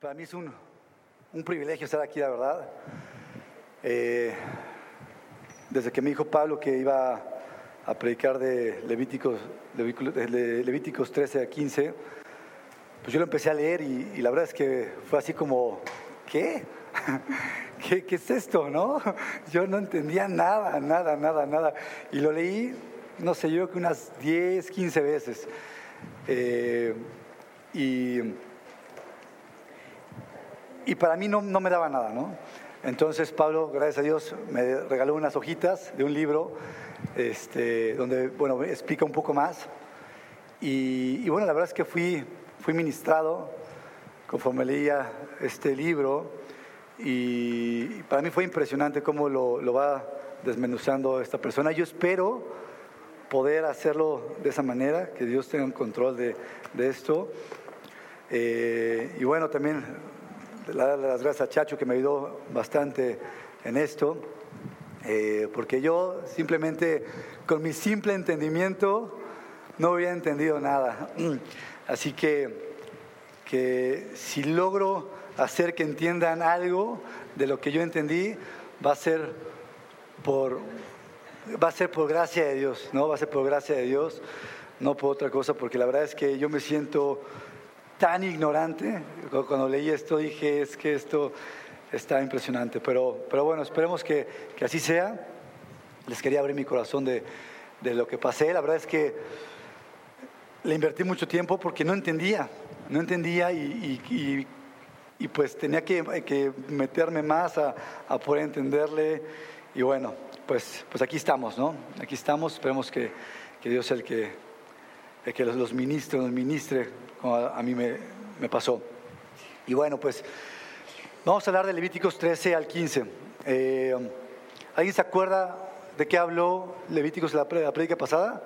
Para mí es un, un privilegio estar aquí, la verdad. Eh, desde que me dijo Pablo que iba a predicar de Levíticos, Levíticos 13 a 15, pues yo lo empecé a leer y, y la verdad es que fue así como, ¿qué? ¿qué? ¿Qué es esto, no? Yo no entendía nada, nada, nada, nada. Y lo leí, no sé, yo creo que unas 10, 15 veces. Eh, y y para mí no, no me daba nada, ¿no? Entonces Pablo, gracias a Dios, me regaló unas hojitas de un libro este, donde, bueno, explica un poco más. Y, bueno, la verdad es que fui, fui ministrado conforme leía este libro y para mí fue impresionante cómo lo, lo va desmenuzando esta persona. Yo espero poder hacerlo de esa manera, que Dios tenga un control de, de esto. Eh, y bueno, también darle las gracias a Chacho que me ayudó bastante en esto, eh, porque yo simplemente con mi simple entendimiento no había entendido nada. Así que, que si logro hacer que entiendan algo de lo que yo entendí, va a ser por, va a ser por gracia de Dios, ¿no? Va a ser por gracia de Dios, no por otra cosa, porque la verdad es que yo me siento tan ignorante. Cuando leí esto dije, es que esto está impresionante. Pero, pero bueno, esperemos que, que así sea. Les quería abrir mi corazón de, de, lo que pasé. La verdad es que le invertí mucho tiempo porque no entendía, no entendía y, y, pues tenía que, que, meterme más a, a, poder entenderle. Y bueno, pues, pues aquí estamos, ¿no? Aquí estamos. Esperemos que, que Dios sea el que, el que los, los ministre, nos ministre como a, mí me, me, pasó. Y bueno, pues vamos a hablar de Levíticos 13 al 15. Eh, ¿Alguien se acuerda de qué habló Levíticos la, la prédica pasada?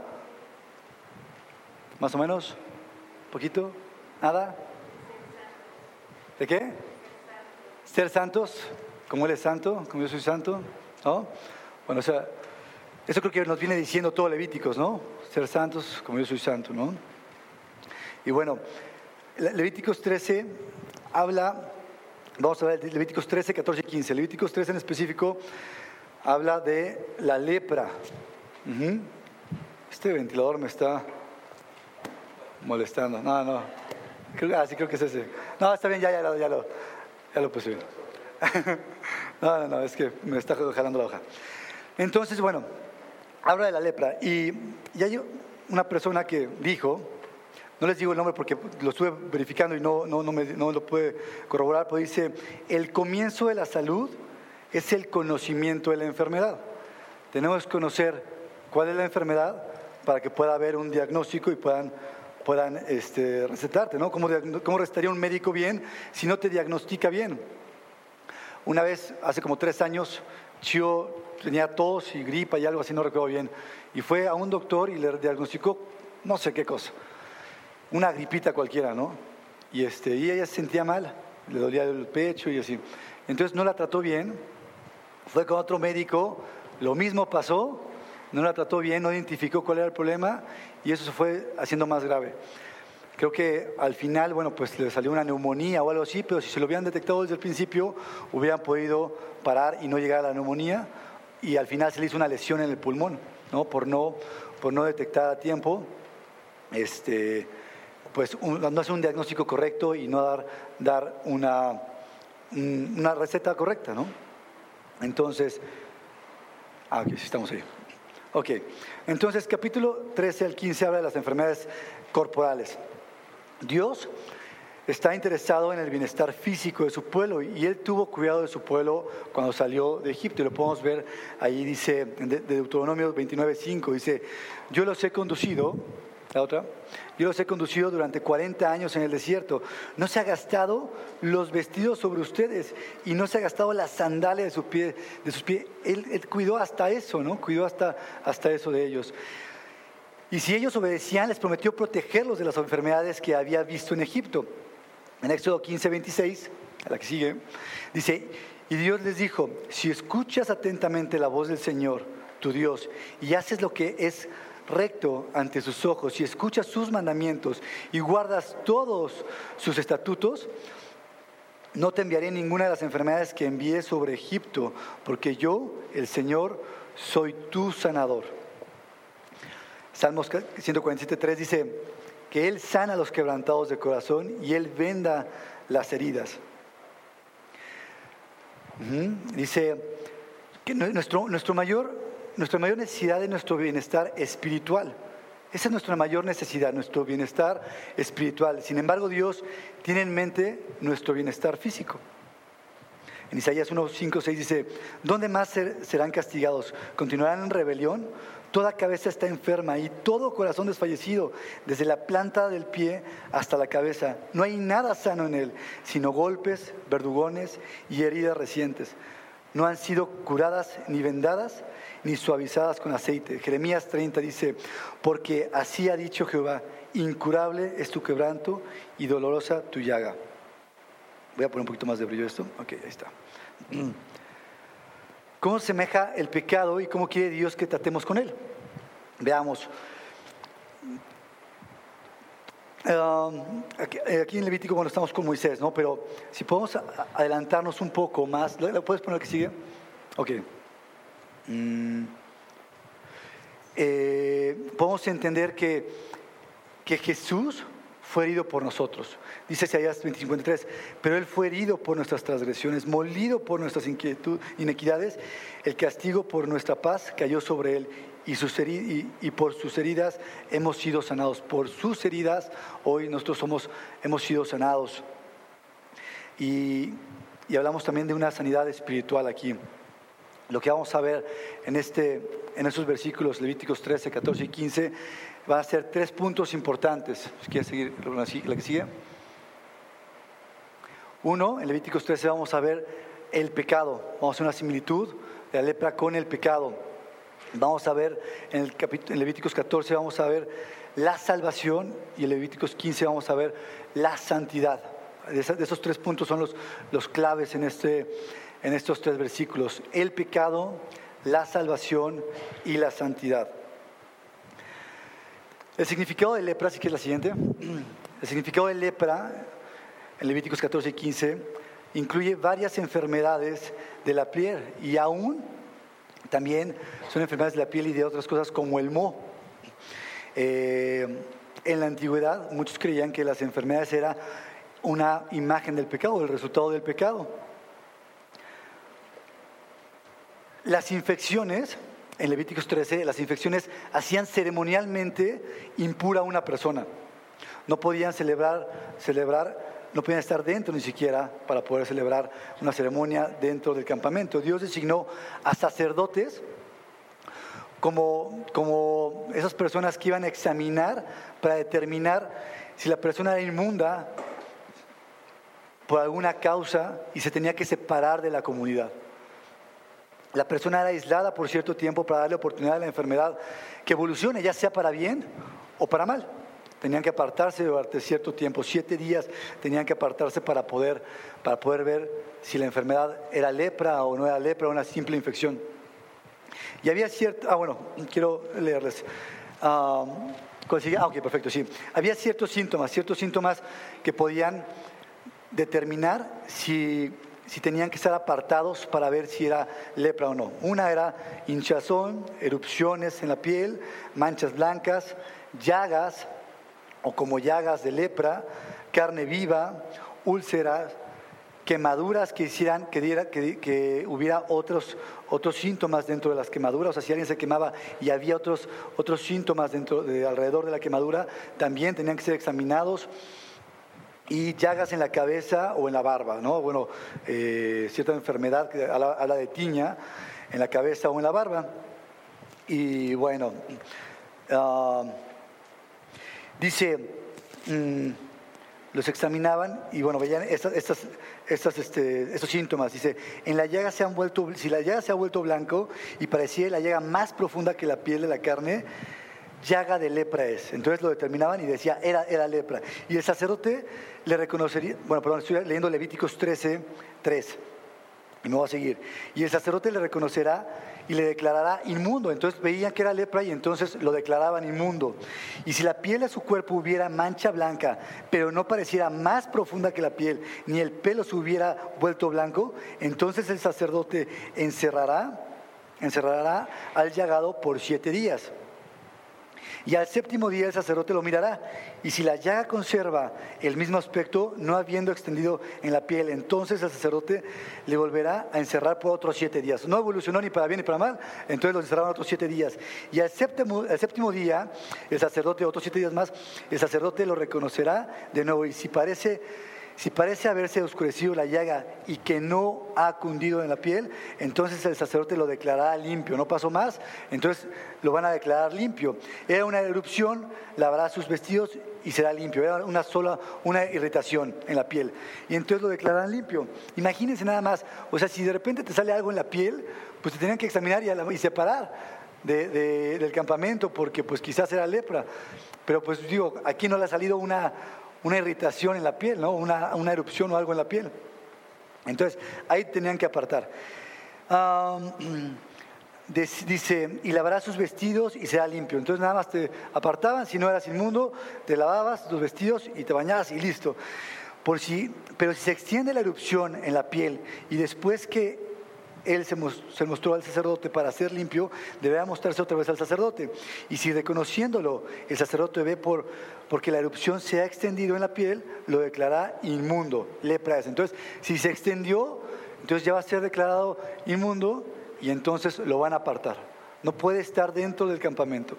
¿Más o menos? ¿Poquito? ¿Nada? ¿De qué? Ser santos, como Él es santo, como yo soy santo, ¿no? Bueno, o sea, eso creo que nos viene diciendo todo Levíticos, ¿no? Ser santos, como yo soy santo, ¿no? Y bueno, Levíticos 13 habla, vamos a ver Levíticos 13, 14 y 15. Levíticos 13 en específico habla de la lepra. Este ventilador me está molestando. No, no. ah, sí, creo que es ese. No, está bien, ya, ya, ya, lo, ya lo puse bien. no, no, no, es que me está jalando la hoja. Entonces, bueno, habla de la lepra. Y, y hay una persona que dijo, no les digo el nombre porque lo estuve verificando y no, no, no, me, no lo puede corroborar, pero dice, el comienzo de la salud es el conocimiento de la enfermedad. Tenemos que conocer cuál es la enfermedad para que pueda haber un diagnóstico y puedan, puedan este, recetarte, ¿no? ¿Cómo, ¿Cómo recetaría un médico bien si no te diagnostica bien? Una vez, hace como tres años, yo tenía tos y gripa y algo así, no recuerdo bien, y fue a un doctor y le diagnosticó no sé qué cosa una gripita cualquiera, ¿no? Y, este, y ella se sentía mal, le dolía el pecho y así. Entonces no la trató bien, fue con otro médico, lo mismo pasó, no la trató bien, no identificó cuál era el problema y eso se fue haciendo más grave. Creo que al final, bueno, pues le salió una neumonía o algo así, pero si se lo hubieran detectado desde el principio, hubieran podido parar y no llegar a la neumonía y al final se le hizo una lesión en el pulmón, ¿no? Por no, por no detectar a tiempo. Este, pues no hacer un diagnóstico correcto y no dar, dar una, una receta correcta, ¿no? Entonces, ah, ok, estamos ahí. Ok, entonces capítulo 13 al 15 habla de las enfermedades corporales. Dios está interesado en el bienestar físico de su pueblo y él tuvo cuidado de su pueblo cuando salió de Egipto. Y lo podemos ver ahí, dice, de Deuteronomio 29.5, dice, yo los he conducido la otra. Yo los he conducido durante 40 años en el desierto. No se ha gastado los vestidos sobre ustedes y no se ha gastado las sandalias de sus pies. De sus pies. Él, cuidó hasta eso, ¿no? Cuidó hasta, hasta eso de ellos. Y si ellos obedecían, les prometió protegerlos de las enfermedades que había visto en Egipto. En Éxodo 15, 26, a la que sigue, dice, y Dios les dijo, si escuchas atentamente la voz del Señor, tu Dios, y haces lo que es recto ante sus ojos y escuchas sus mandamientos y guardas todos sus estatutos, no te enviaré ninguna de las enfermedades que envié sobre Egipto, porque yo, el Señor, soy tu sanador. Salmos 147.3 dice que Él sana a los quebrantados de corazón y Él venda las heridas. Dice que nuestro, mayor, nuestra mayor necesidad es nuestro bienestar espiritual. Esa es nuestra mayor necesidad, nuestro bienestar espiritual. Sin embargo, Dios tiene en mente nuestro bienestar físico. En Isaías 1, 5, 6 dice, ¿dónde más serán castigados? ¿Continuarán en rebelión? Toda cabeza está enferma y todo corazón desfallecido, desde la planta del pie hasta la cabeza. No hay nada sano en él, sino golpes, verdugones y heridas recientes. No han sido curadas ni vendadas ni suavizadas con aceite. Jeremías 30 dice, porque así ha dicho Jehová, incurable es tu quebranto y dolorosa tu llaga. Voy a poner un poquito más de brillo esto. Ok, ahí está. ¿Cómo semeja el pecado y cómo quiere Dios que tratemos con él? Veamos. Eh, aquí, en Levítico, bueno, estamos con Moisés, ¿no? Pero si podemos adelantarnos un poco más, ¿lo puedes poner que sigue? Ok. Mm. Eh, podemos entender que, que Jesús fue herido por nosotros. Dice Isaías 25:3, pero Él fue herido por nuestras transgresiones, molido por nuestras inequidades, el castigo por nuestra paz cayó sobre Él y, sus y, por sus heridas hemos sido sanados. Por sus heridas hoy nosotros somos, hemos sido sanados. Y, y hablamos también de una sanidad espiritual aquí. Lo que vamos a ver en, este, en estos versículos, Levíticos 13, 14 y 15, va a ser tres puntos importantes. ¿Quieres seguir la que sigue? Uno, en Levíticos 13 vamos a ver el pecado. Vamos a hacer una similitud de la lepra con el pecado. Vamos a ver en, el en Levíticos 14 vamos a ver la salvación y en Levíticos 15 vamos a ver la santidad. De, esos tres puntos son los, los claves en este, en estos tres versículos, el pecado, la salvación y la santidad. El significado de lepra, si que es la siguiente, el significado de lepra en Levíticos 14 y 15 incluye varias enfermedades de la piel y aún también son enfermedades de la piel y de otras cosas como el moho. Eh, en la antigüedad muchos creían que las enfermedades eran una imagen del pecado, el resultado del pecado. Las infecciones, en Levíticos 13, las infecciones hacían ceremonialmente impura a una persona. No podían celebrar, celebrar, no podían estar dentro ni siquiera para poder celebrar una ceremonia dentro del campamento. Dios designó a sacerdotes como, como esas personas que iban a examinar para determinar si la persona era inmunda por alguna causa y se tenía que separar de la comunidad. La persona era aislada por cierto tiempo para darle oportunidad a la enfermedad que evolucione, ya sea para bien o para mal. Tenían que apartarse durante cierto tiempo, siete días tenían que apartarse para poder, para poder ver si la enfermedad era lepra o no era lepra una simple infección. Y había cierto, ah bueno, quiero leerles. ah, ah perfecto, sí. Había ciertos síntomas, ciertos síntomas que podían determinar si si tenían que estar apartados para ver si era lepra o no. Una era hinchazón, erupciones en la piel, manchas blancas, llagas o como llagas de lepra, carne viva, úlceras, quemaduras que hicieran que, diera, que, hubiera otros, otros síntomas dentro de las quemaduras, o sea, si alguien se quemaba y había otros, otros síntomas dentro de, alrededor de la quemadura, también tenían que ser examinados y llagas en la cabeza o en la barba, ¿no? Bueno, eh, cierta enfermedad que habla, de tiña en la cabeza o en la barba. Y bueno, ah, dice, mm, los examinaban y bueno, veían estas, estas, este, estos síntomas. Dice, en la llaga se han vuelto, si la llaga se ha vuelto blanco y parecía la llaga más profunda que la piel de la carne, llaga de lepra es. Entonces lo determinaban y decía, era, era lepra. Y el sacerdote le reconocería, bueno, perdón, estoy leyendo Levíticos 13, 3. y me va a seguir. Y el sacerdote le reconocerá y le declarará inmundo. Entonces veían que era lepra y entonces lo declaraban inmundo. Y si la piel de su cuerpo hubiera mancha blanca, pero no pareciera más profunda que la piel, ni el pelo se hubiera vuelto blanco, entonces el sacerdote encerrará, encerrará al llagado por siete días. Y al séptimo día el sacerdote lo mirará. Y si la llaga conserva el mismo aspecto, no habiendo extendido en la piel, entonces el sacerdote le volverá a encerrar por otros siete días. No evolucionó ni para bien ni para mal, entonces lo encerraron otros siete días. Y al séptimo, séptimo día, el sacerdote, otros siete días más, el sacerdote lo reconocerá de nuevo. Y si parece si parece haberse oscurecido la llaga y que no ha cundido en la piel, entonces el sacerdote lo declarará limpio. No pasó más, entonces lo van a declarar limpio. Era una erupción, lavará sus vestidos y será limpio. Era una sola, una irritación en la piel. Y entonces lo declararán limpio. Imagínense nada más, o sea, si de repente te sale algo en la piel, pues te tenían que examinar y, separar del campamento porque pues quizás era lepra. Pero pues digo, aquí no le ha salido una una irritación en la piel, ¿no? una, erupción o algo en la piel. Entonces, ahí tenían que apartar. dice, y lavarás sus vestidos y será limpio. Entonces nada más te apartaban, si no eras inmundo, te lavabas tus vestidos y te bañabas y listo. Por si, pero si se extiende la erupción en la piel y después que él se, mostró al sacerdote para ser limpio, deberá mostrarse otra vez al sacerdote. Y si reconociéndolo el sacerdote ve por, porque la erupción se ha extendido en la piel, lo declarará inmundo, lepra es. Entonces, si se extendió, entonces ya va a ser declarado inmundo y entonces lo van a apartar. No puede estar dentro del campamento.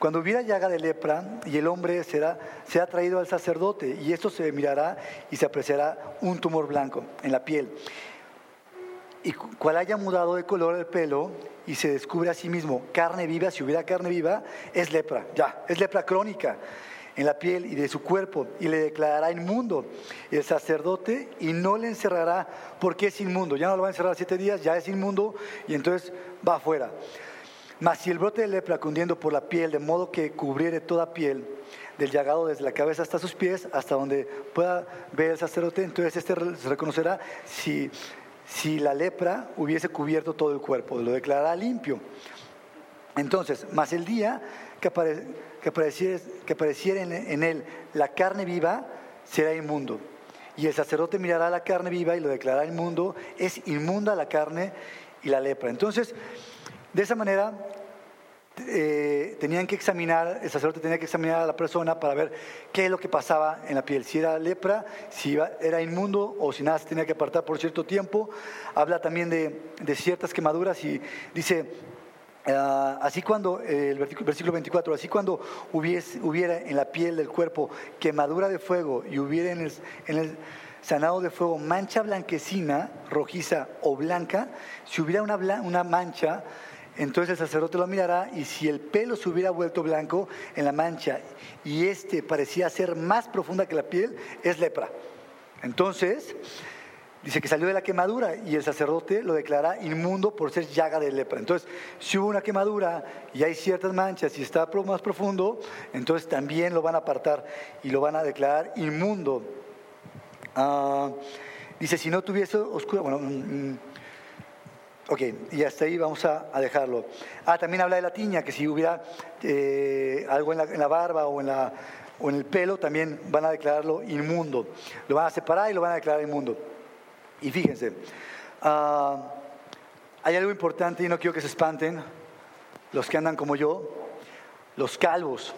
Cuando hubiera llaga de lepra y el hombre será, ha traído al sacerdote y esto se mirará y se apreciará un tumor blanco en la piel y cual haya mudado de color el pelo y se descubre a sí mismo carne viva, si hubiera carne viva, es lepra, ya, es lepra crónica en la piel y de su cuerpo y le declarará inmundo el sacerdote y no le encerrará porque es inmundo. Ya no lo va a encerrar siete días, ya es inmundo y entonces va afuera. Mas si el brote de lepra cundiendo por la piel, de modo que cubriere toda piel, del llagado desde la cabeza hasta sus pies, hasta donde pueda ver el sacerdote, entonces este se reconocerá si si la lepra hubiese cubierto todo el cuerpo, lo declarará limpio. Entonces, más el día que, que, apareciera, en, él la carne viva, será inmundo. Y el sacerdote mirará la carne viva y lo declarará inmundo. Es inmunda la carne y la lepra. Entonces, de esa manera, eh, tenían que examinar, el sacerdote tenía que examinar a la persona para ver qué es lo que pasaba en la piel, si era lepra, si era inmundo o si nada se tenía que apartar por cierto tiempo. Habla también de, ciertas quemaduras y dice, ah, así cuando, el versículo 24, así cuando hubiera en la piel del cuerpo quemadura de fuego y hubiera en el, sanado de fuego mancha blanquecina, rojiza o blanca, si hubiera una, una mancha, entonces el sacerdote lo mirará y si el pelo se hubiera vuelto blanco en la mancha y este parecía ser más profunda que la piel, es lepra. Entonces, dice que salió de la quemadura y el sacerdote lo declara inmundo por ser llaga de lepra. Entonces, si hubo una quemadura y hay ciertas manchas y está más profundo, entonces también lo van a apartar y lo van a declarar inmundo. Ah, dice, si no tuviese oscura, bueno, mm, mm, Ok, y hasta ahí vamos a, dejarlo. Ah, también habla de la tiña, que si hubiera eh, algo en la, barba o en, o en el pelo, también van a declararlo inmundo. Lo van a separar y lo van a declarar inmundo. Y fíjense, ah, hay algo importante y no quiero que se espanten los que andan como yo, los calvos.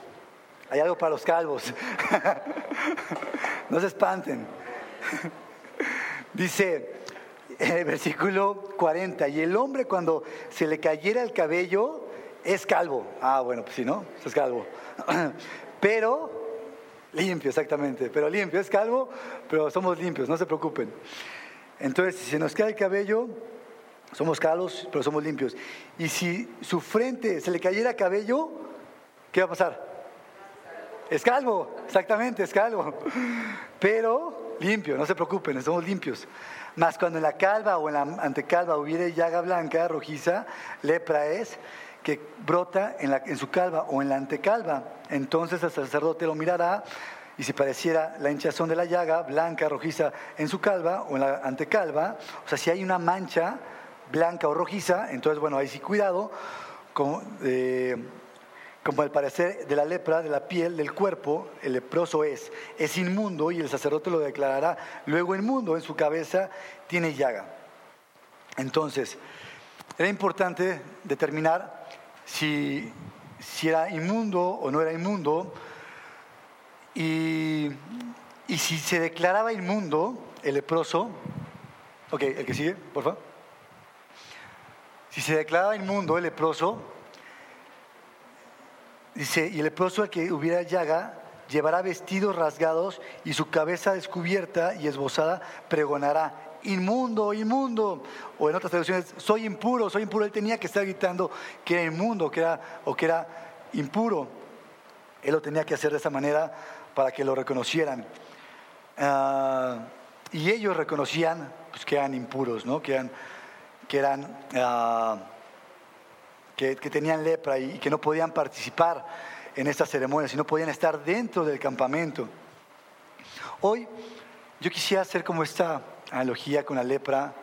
Hay algo para los calvos. no se espanten. Dice, en el versículo 40, y el hombre cuando se le cayera el cabello es calvo. Ah, bueno, pues sí, ¿no? Es calvo. Pero limpio, exactamente. Pero limpio, es calvo, pero somos limpios, no se preocupen. Entonces, si se nos cae el cabello, somos calvos, pero somos limpios. Y si su frente se le cayera cabello, ¿qué va a pasar? Es calvo, exactamente, es calvo. Pero limpio, no se preocupen, somos limpios. Más cuando en la calva o en la antecalva hubiera llaga blanca, rojiza, lepra es, que brota en, la, en su calva o en la antecalva. Entonces el sacerdote lo mirará y si pareciera la hinchazón de la llaga, blanca, rojiza en su calva o en la antecalva, o sea, si hay una mancha blanca o rojiza, entonces, bueno, ahí sí cuidado, como, eh, como el parecer de la lepra, de la piel, del cuerpo, el leproso es, es inmundo y el sacerdote lo declarará luego inmundo, en su cabeza tiene llaga. Entonces, era importante determinar si, si era inmundo o no era inmundo, y, si se declaraba inmundo, el leproso, ok, el que sigue, por favor. Si se declaraba inmundo el leproso, dice, y el leproso al que hubiera llaga, llevará vestidos rasgados y su cabeza descubierta y esbozada pregonará, inmundo, inmundo. O en otras traducciones, soy impuro, soy impuro. Él tenía que estar gritando que era inmundo que era, o que era impuro. Él lo tenía que hacer de esa manera para que lo reconocieran. Ah, y ellos reconocían pues, que eran impuros, ¿no? que, eran, que, eran, ah, que, tenían lepra y, que no podían participar en estas ceremonias y no podían estar dentro del campamento. Hoy yo quisiera hacer como esta analogía con la lepra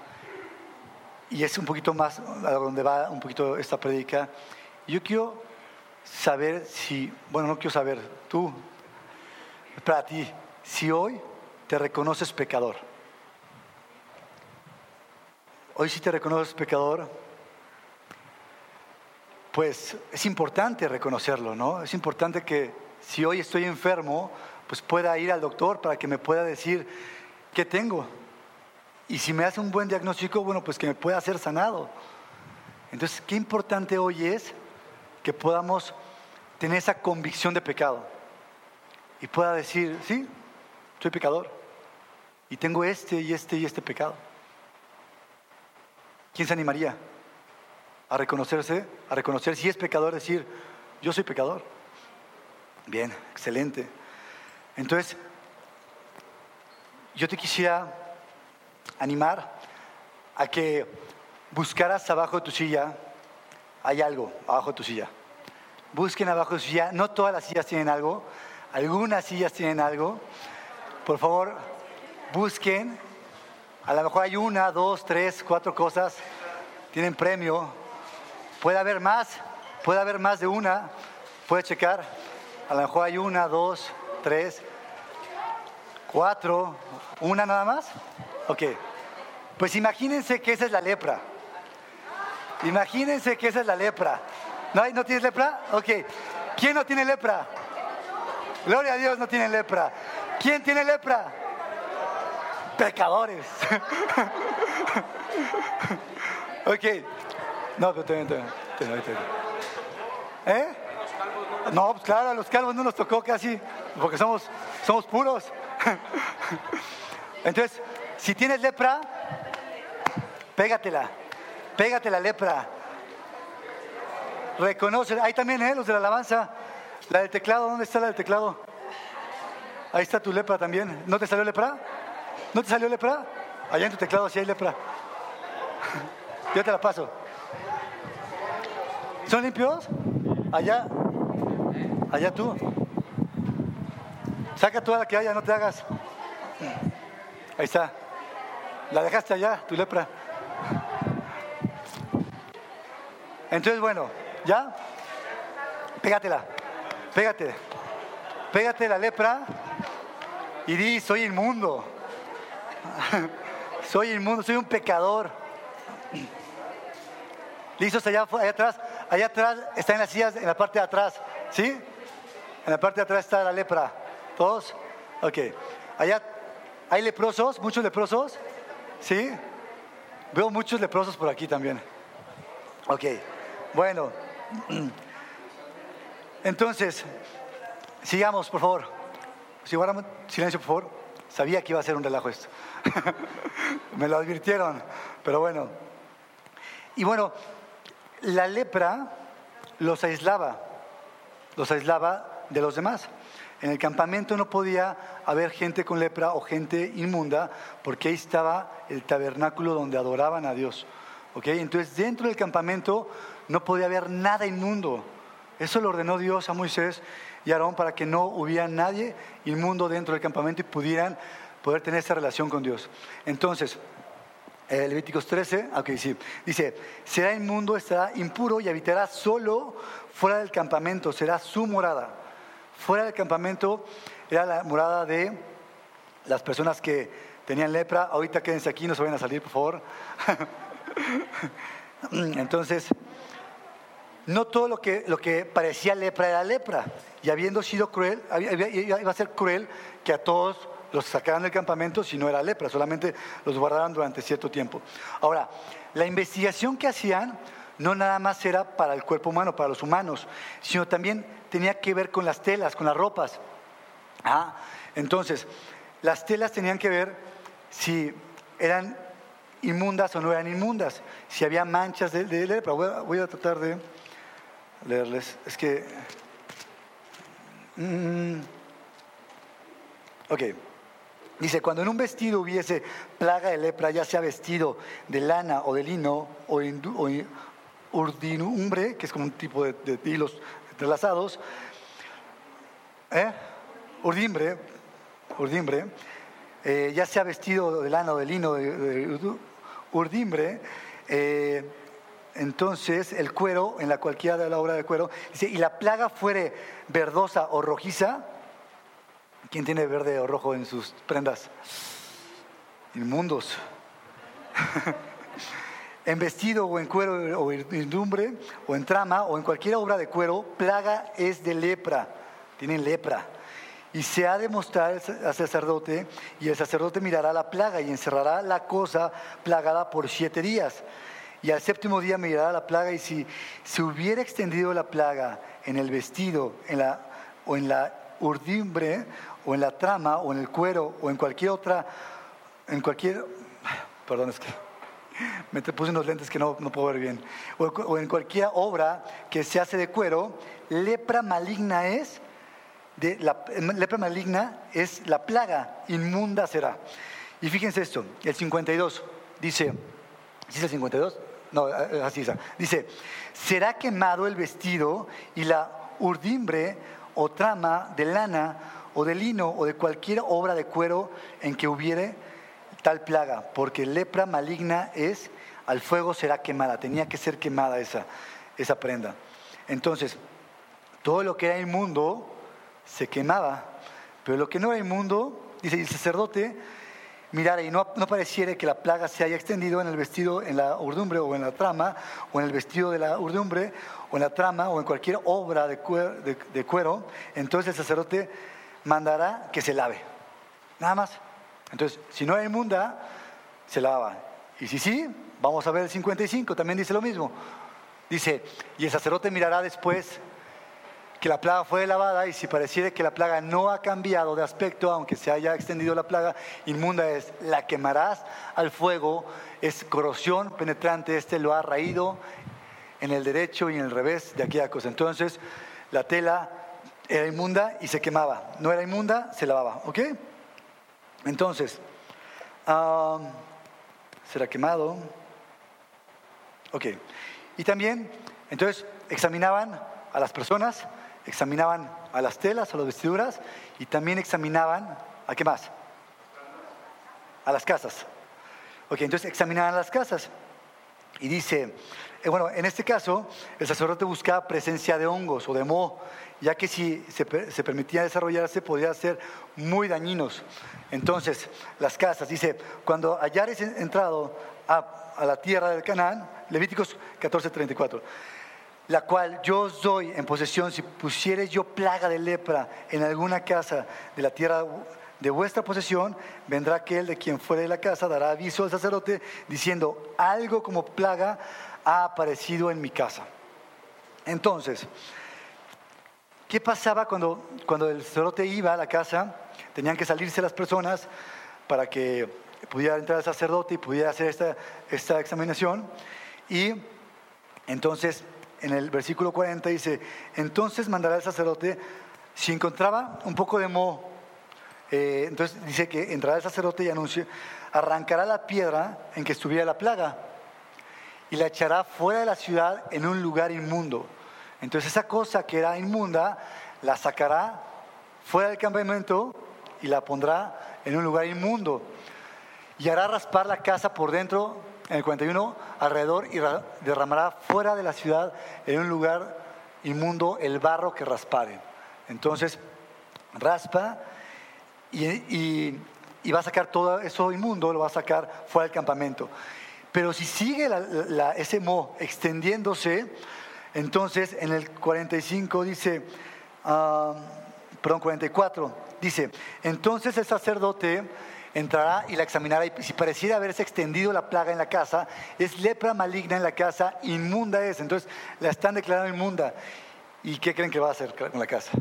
y es un poquito más a donde va un poquito esta predica. Yo quiero saber si, bueno, no quiero saber, tú para ti, si hoy te reconoces pecador, hoy si te reconoces pecador, pues es importante reconocerlo, ¿no? Es importante que si hoy estoy enfermo, pues pueda ir al doctor para que me pueda decir qué tengo. Y si me hace un buen diagnóstico, bueno, pues que me pueda ser sanado. Entonces, qué importante hoy es que podamos tener esa convicción de pecado y pueda decir, sí, soy pecador y tengo este y este y este pecado. ¿Quién se animaría a reconocerse, a reconocer si es pecador, decir, yo soy pecador? Bien, excelente. Entonces, yo te quisiera animar a que buscaras abajo de tu silla, hay algo abajo de tu silla. Busquen abajo de tu silla, no todas las sillas tienen algo, algunas sillas tienen algo. Por favor, busquen. A lo mejor hay una, dos, tres, cuatro cosas. Tienen premio. Puede haber más. Puede haber más de una. Puede checar. A lo mejor hay una, dos, tres, cuatro. ¿Una nada más? Ok. Pues imagínense que esa es la lepra. Imagínense que esa es la lepra. ¿No, ¿No tienes lepra? Ok. ¿Quién no tiene lepra? Gloria a Dios, no tiene lepra. ¿Quién tiene lepra? Pecadores. ok. No, pero te, te, ¿Eh? No, pues claro, a los calvos no nos tocó casi, porque somos, somos puros. Entonces, si tienes lepra, pégatela, pégate la lepra. Reconoce, ahí también, ¿eh? los de la alabanza, la del teclado, ¿dónde está la del teclado? Ahí está tu lepra también. ¿No te salió lepra? ¿No te salió lepra? Allá en tu teclado sí hay lepra. Yo te la paso. ¿Son limpios? Allá. Allá tú. Saca toda la que haya, no te hagas. Ahí está. La dejaste allá, tu lepra. Entonces, bueno, ¿ya? Pégatela. Pégate, pégate la lepra y di, soy inmundo. soy inmundo, soy un pecador. ¿Listos allá, allá atrás? Allá atrás está en las sillas, en la parte de atrás. ¿Sí? En la parte de atrás está la lepra. ¿Todos? Ok. Allá hay leprosos, muchos leprosos. ¿Sí? Veo muchos leprosos por aquí también. Ok. Bueno. Entonces, sigamos, por favor. Si guardamos silencio, por favor. Sabía que iba a ser un relajo esto. Me lo advirtieron, pero bueno. Y bueno, la lepra los aislaba, los aislaba de los demás. En el campamento no podía haber gente con lepra o gente inmunda, porque ahí estaba el tabernáculo donde adoraban a Dios. Entonces, dentro del campamento no podía haber nada inmundo. Eso lo ordenó Dios a Moisés y Aarón para que no hubiera nadie inmundo dentro del campamento y pudieran poder tener esa relación con Dios. Entonces, eh, Levíticos 13, ok, sí, dice, será inmundo, estará impuro y habitará solo fuera del campamento, será su morada. Fuera del campamento era la morada de las personas que tenían lepra. Ahorita quédense aquí, no se vayan a salir, por favor. Entonces, no todo lo que, lo que parecía lepra era lepra. Y habiendo sido cruel, iba a ser cruel que a todos los sacaran del campamento si no era lepra, solamente los guardaran durante cierto tiempo. Ahora, la investigación que hacían no nada más era para el cuerpo humano, para los humanos, sino también tenía que ver con las telas, con las ropas. Ah, entonces, las telas tenían que ver si eran inmundas o no eran inmundas, si había manchas de, lepra. Voy a, tratar de leerles. Es que... Mm, ok. Dice, cuando en un vestido hubiese plaga de lepra, ya sea vestido de lana o de lino o, urdinumbre, que es como un tipo de, hilos entrelazados, ¿eh? urdimbre, urdimbre eh, ya sea vestido de lana o de lino, de, urdimbre, eh, entonces el cuero, en la cualquiera de la obra de cuero, dice, y la plaga fuere verdosa o rojiza, ¿quién tiene verde o rojo en sus prendas? Inmundos. en vestido o en cuero o en o en trama o en cualquier obra de cuero, plaga es de lepra, tienen lepra. Y se ha de mostrar al sacerdote, y el sacerdote mirará la plaga y encerrará la cosa plagada por siete días. Y al séptimo día mirará la plaga, y si se hubiera extendido la plaga en el vestido en la, o en la urdimbre, o en la trama, o en el cuero, o en cualquier otra, en cualquier, perdón, es que me puse unos lentes que no, no puedo ver bien, o, en cualquier obra que se hace de cuero, lepra maligna es lepra maligna es la plaga, inmunda será. Y fíjense esto, el 52 dice, ¿sí es el 52? No, eh, eh, así es. Dice, será quemado el vestido y la urdimbre o trama de lana o de lino o de cualquier obra de cuero en que hubiere tal plaga, porque lepra maligna es, al fuego será quemada, tenía que ser quemada esa, esa prenda. Entonces, todo lo que era inmundo se quemaba. Pero lo que no era inmundo, dice el sacerdote, mirara y no, no pareciera que la plaga se haya extendido en el vestido, en la urdumbre o en la trama, o en el vestido de la urdumbre, o en la trama, o en cualquier obra de cuero, entonces el sacerdote mandará que se lave. Nada más. Entonces, si no era inmunda, se lavaba. Y si sí, vamos a ver el 55, también dice lo mismo. Dice, y el sacerdote mirará después que la plaga fue lavada y si pareciera que la plaga no ha cambiado de aspecto, aunque se haya extendido la plaga, inmunda es, la quemarás al fuego, es corrosión penetrante, este lo ha raído en el derecho y en el revés de aquella cosa. Entonces, la tela era inmunda y se quemaba, no era inmunda, se lavaba, ¿ok? Entonces, será quemado, ok. Y también, entonces, examinaban a las personas, examinaban a las telas, a las vestiduras y también examinaban, ¿a qué más? A las casas. Ok, entonces examinaban las casas. Y dice, eh, bueno, en este caso, el sacerdote buscaba presencia de hongos o de moho, ya que si se, permitía desarrollarse, podía ser muy dañinos. Entonces, las casas, dice, cuando hallares entrado a, la tierra del Canaán, Levíticos 14:34 la cual yo os doy en posesión, si pusieres yo plaga de lepra en alguna casa de la tierra de vuestra posesión, vendrá aquel de quien fuere de la casa, dará aviso al sacerdote diciendo, algo como plaga ha aparecido en mi casa. Entonces, ¿qué pasaba cuando, cuando el sacerdote iba a la casa? Tenían que salirse las personas para que pudiera entrar el sacerdote y pudiera hacer esta, esta examinación. Y entonces en el versículo 40 dice, entonces mandará el sacerdote, si encontraba un poco de moho, eh, entonces dice que entrará el sacerdote y anuncia, arrancará la piedra en que estuviera la plaga y la echará fuera de la ciudad en un lugar inmundo. Entonces esa cosa que era inmunda la sacará fuera del campamento y la pondrá en un lugar inmundo. Y hará raspar la casa por dentro, en el 41, alrededor, y derramará fuera de la ciudad en un lugar inmundo el barro que raspare. Entonces, raspa y, va a sacar todo eso inmundo, lo va a sacar fuera del campamento. Pero si sigue ese mo extendiéndose, entonces en el 45 dice, uh, perdón, 44, dice, entonces el sacerdote entrará y la examinará y si pareciera haberse extendido la plaga en la casa, es lepra maligna en la casa, inmunda es. Entonces la están declarando inmunda. ¿Y qué creen que va a hacer con la casa?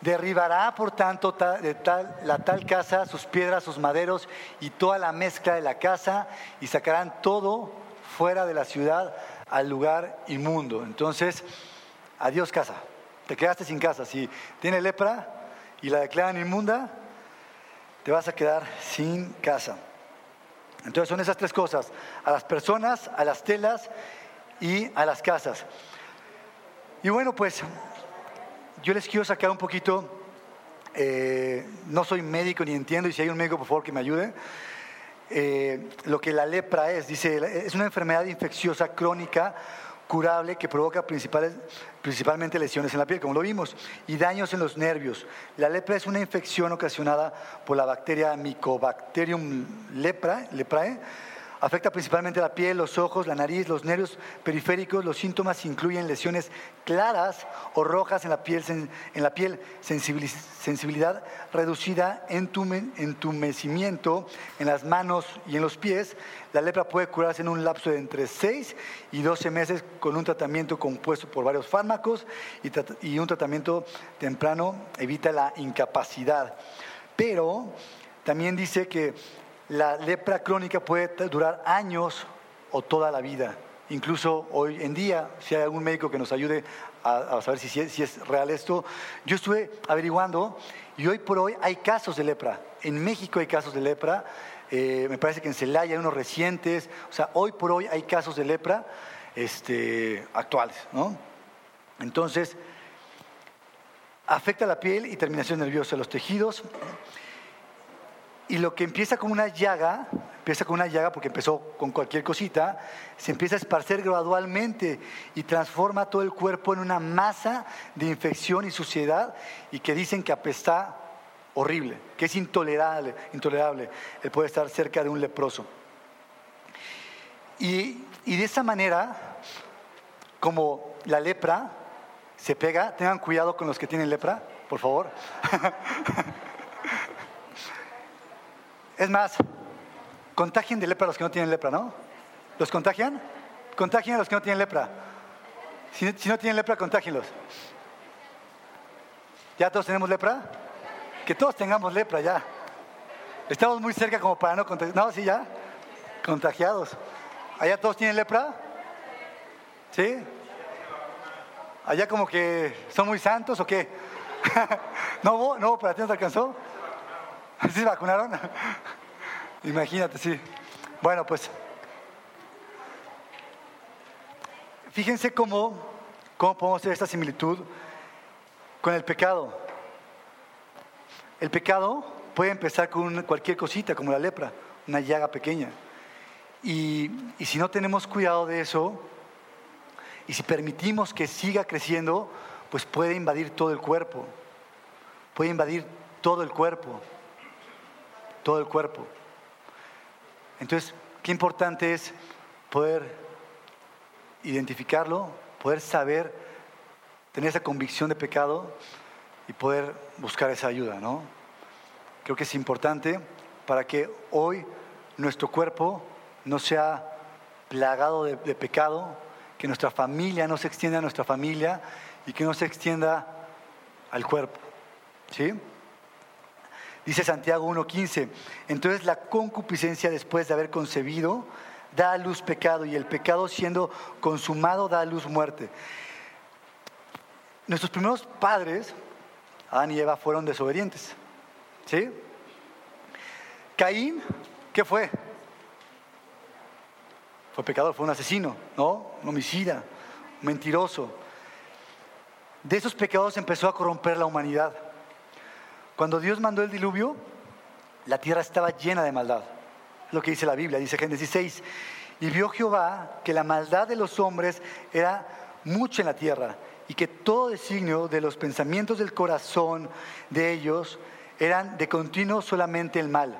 Derribará, por tanto, de tal, la tal casa, sus piedras, sus maderos y toda la mezcla de la casa y sacarán todo fuera de la ciudad al lugar inmundo. Entonces, adiós casa. Te quedaste sin casa. Si tiene lepra y la declaran inmunda, te vas a quedar sin casa. Entonces son esas tres cosas, a las personas, a las telas y a las casas. Y bueno, pues yo les quiero sacar un poquito, eh, no soy médico ni entiendo, y si hay un médico, por favor, que me ayude. Eh, lo que la lepra es, dice, es una enfermedad infecciosa crónica curable que provoca principales, principalmente lesiones en la piel, como lo vimos, y daños en los nervios. La lepra es una infección ocasionada por la bacteria Mycobacterium lepra, leprae, Afecta principalmente la piel, los ojos, la nariz, los nervios periféricos. Los síntomas incluyen lesiones claras o rojas en la piel, sensibilidad reducida, entumecimiento en las manos y en los pies. La lepra puede curarse en un lapso de entre 6 y 12 meses con un tratamiento compuesto por varios fármacos y un tratamiento temprano evita la incapacidad. Pero también dice que la lepra crónica puede durar años o toda la vida. Incluso hoy en día, si hay algún médico que nos ayude a, saber si, es, real esto, yo estuve averiguando y hoy por hoy hay casos de lepra. En México hay casos de lepra, eh, me parece que en Celaya hay unos recientes, o sea, hoy por hoy hay casos de lepra este, actuales, ¿no? Entonces, afecta la piel y terminación nerviosa, los tejidos, y lo que empieza como una llaga, empieza con una llaga porque empezó con cualquier cosita, se empieza a esparcer gradualmente y transforma todo el cuerpo en una masa de infección y suciedad y que dicen que apesta horrible, que es intolerable, intolerable el poder estar cerca de un leproso. Y, y de esa manera, como la lepra se pega, tengan cuidado con los que tienen lepra, por favor. Es más, contagien de lepra a los que no tienen lepra, ¿no? ¿Los contagian? Contagien a los que no tienen lepra. Si, no tienen lepra, contagienlos. ¿Ya todos tenemos lepra? Que todos tengamos lepra ya. Estamos muy cerca como para no contagiar. No, sí, ya. Contagiados. ¿Allá todos tienen lepra? ¿Sí? ¿Allá como que son muy santos o qué? ¿No ¿No ¿Para ti no te alcanzó? ¿Sí vacunaron? Imagínate, sí. Bueno, pues fíjense cómo, cómo podemos hacer esta similitud con el pecado. El pecado puede empezar con cualquier cosita, como la lepra, una llaga pequeña. Y, y si no tenemos cuidado de eso, y si permitimos que siga creciendo, pues puede invadir todo el cuerpo. Puede invadir todo el cuerpo todo el cuerpo. Entonces, qué importante es poder identificarlo, poder saber, tener esa convicción de pecado y poder buscar esa ayuda, ¿no? Creo que es importante para que hoy nuestro cuerpo no sea plagado de, de pecado, que nuestra familia no se extienda a nuestra familia y que no se extienda al cuerpo. ¿Sí? Dice Santiago 1.15, entonces la concupiscencia después de haber concebido da a luz pecado y el pecado siendo consumado da a luz muerte. Nuestros primeros padres, Adán y Eva, fueron desobedientes. ¿Sí? Caín, ¿qué fue? Fue pecador, fue un asesino, ¿no? Un homicida, un mentiroso. de esos pecados empezó a corromper la humanidad. Cuando Dios mandó el diluvio, la tierra estaba llena de maldad. Lo que dice la Biblia, dice Génesis 6. Y vio Jehová que la maldad de los hombres era mucha en la tierra y que todo designio de los pensamientos del corazón de ellos eran de continuo solamente el mal.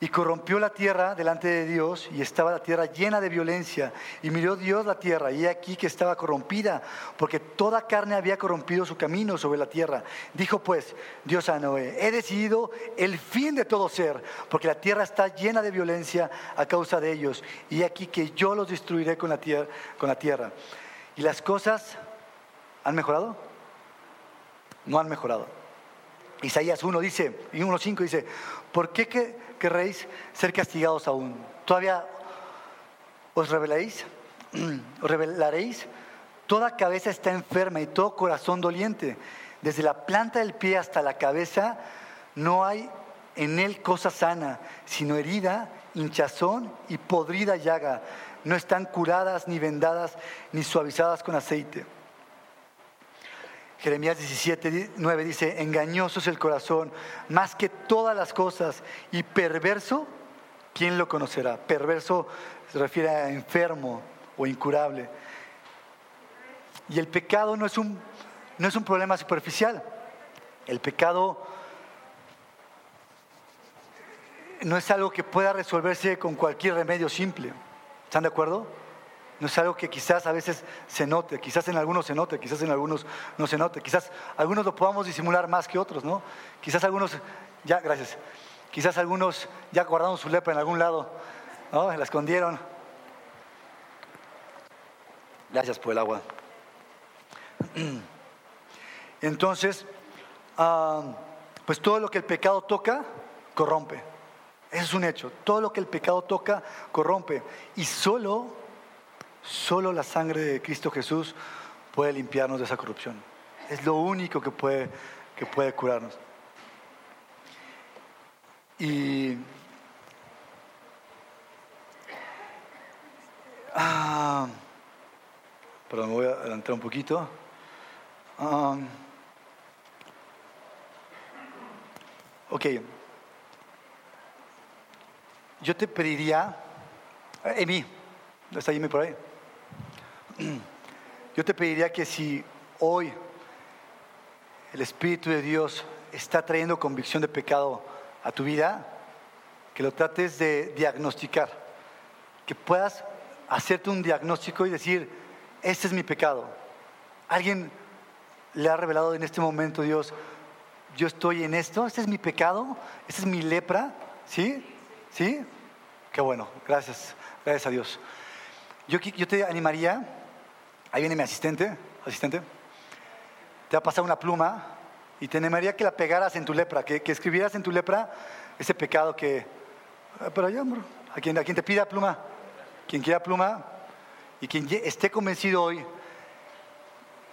Y corrompió la tierra delante de Dios y estaba la tierra llena de violencia. Y miró Dios la tierra y aquí que estaba corrompida, porque toda carne había corrompido su camino sobre la tierra. Dijo pues Dios a Noé, he decidido el fin de todo ser, porque la tierra está llena de violencia a causa de ellos. Y aquí que yo los destruiré con la tierra. Con la tierra. ¿Y las cosas han mejorado? No han mejorado. Isaías 1 dice, y 1.5 dice, ¿por qué querréis ser castigados aún? ¿Todavía os revelaréis? ¿Os revelaréis? Toda cabeza está enferma y todo corazón doliente. Desde la planta del pie hasta la cabeza no hay en él cosa sana, sino herida, hinchazón y podrida llaga. No están curadas, ni vendadas, ni suavizadas con aceite. Jeremías 17, 9 dice, engañoso es el corazón más que todas las cosas y perverso, ¿quién lo conocerá? Perverso se refiere a enfermo o incurable. Y el pecado no es un, no es un problema superficial. El pecado no es algo que pueda resolverse con cualquier remedio simple. ¿Están de acuerdo? No es algo que quizás a veces se note, quizás en algunos se note, quizás en algunos no se note, quizás algunos lo podamos disimular más que otros, ¿no? Quizás algunos, ya, gracias, quizás algunos ya guardaron su lepra en algún lado, ¿no? La escondieron. Gracias por el agua. Entonces, ah, pues todo lo que el pecado toca, corrompe. Eso es un hecho. Todo lo que el pecado toca, corrompe. Y solo Solo la sangre de Cristo Jesús puede limpiarnos de esa corrupción. Es lo único que puede, que puede curarnos. Y ah, perdón, me voy a adelantar un poquito. Ah, ok. Yo te pediría, Emi, ¿está Emi por ahí? yo te pediría que si hoy el Espíritu de Dios está trayendo convicción de pecado a tu vida, que lo trates de diagnosticar, que puedas hacerte un diagnóstico y decir, este es mi pecado. Alguien le ha revelado en este momento, Dios, yo estoy en esto, este es mi pecado, esta es mi lepra, ¿sí? ¿Sí? Qué bueno, gracias, gracias a Dios. Yo, yo te animaría Ahí viene mi asistente, asistente. Te va a pasar una pluma y te animaría que la pegaras en tu lepra, que, escribieras en tu lepra ese pecado que... Ah, pero amor, a quien, a quien te pida pluma, quien quiera pluma y quien esté convencido hoy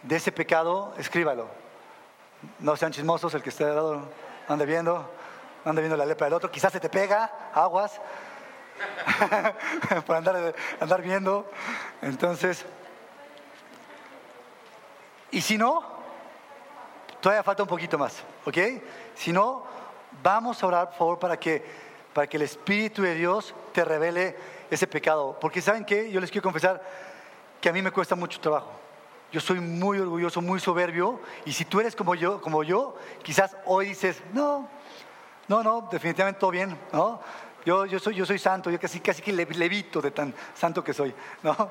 de ese pecado, escríbalo. No sean chismosos, el que esté de lado ande viendo, ande viendo la lepra del otro, quizás se te pega, aguas, por andar, andar viendo. Entonces, y si no, todavía falta un poquito más, ¿ok? Si no, vamos a orar, por favor, para que, para que el Espíritu de Dios te revele ese pecado. Porque ¿saben qué? Yo les quiero confesar que a mí me cuesta mucho trabajo. Yo soy muy orgulloso, muy soberbio. Y si tú eres como yo, como yo quizás hoy dices, no, no, no, definitivamente todo bien, ¿no? Yo, yo, soy, yo soy santo, yo casi, casi que levito de tan santo que soy, ¿no?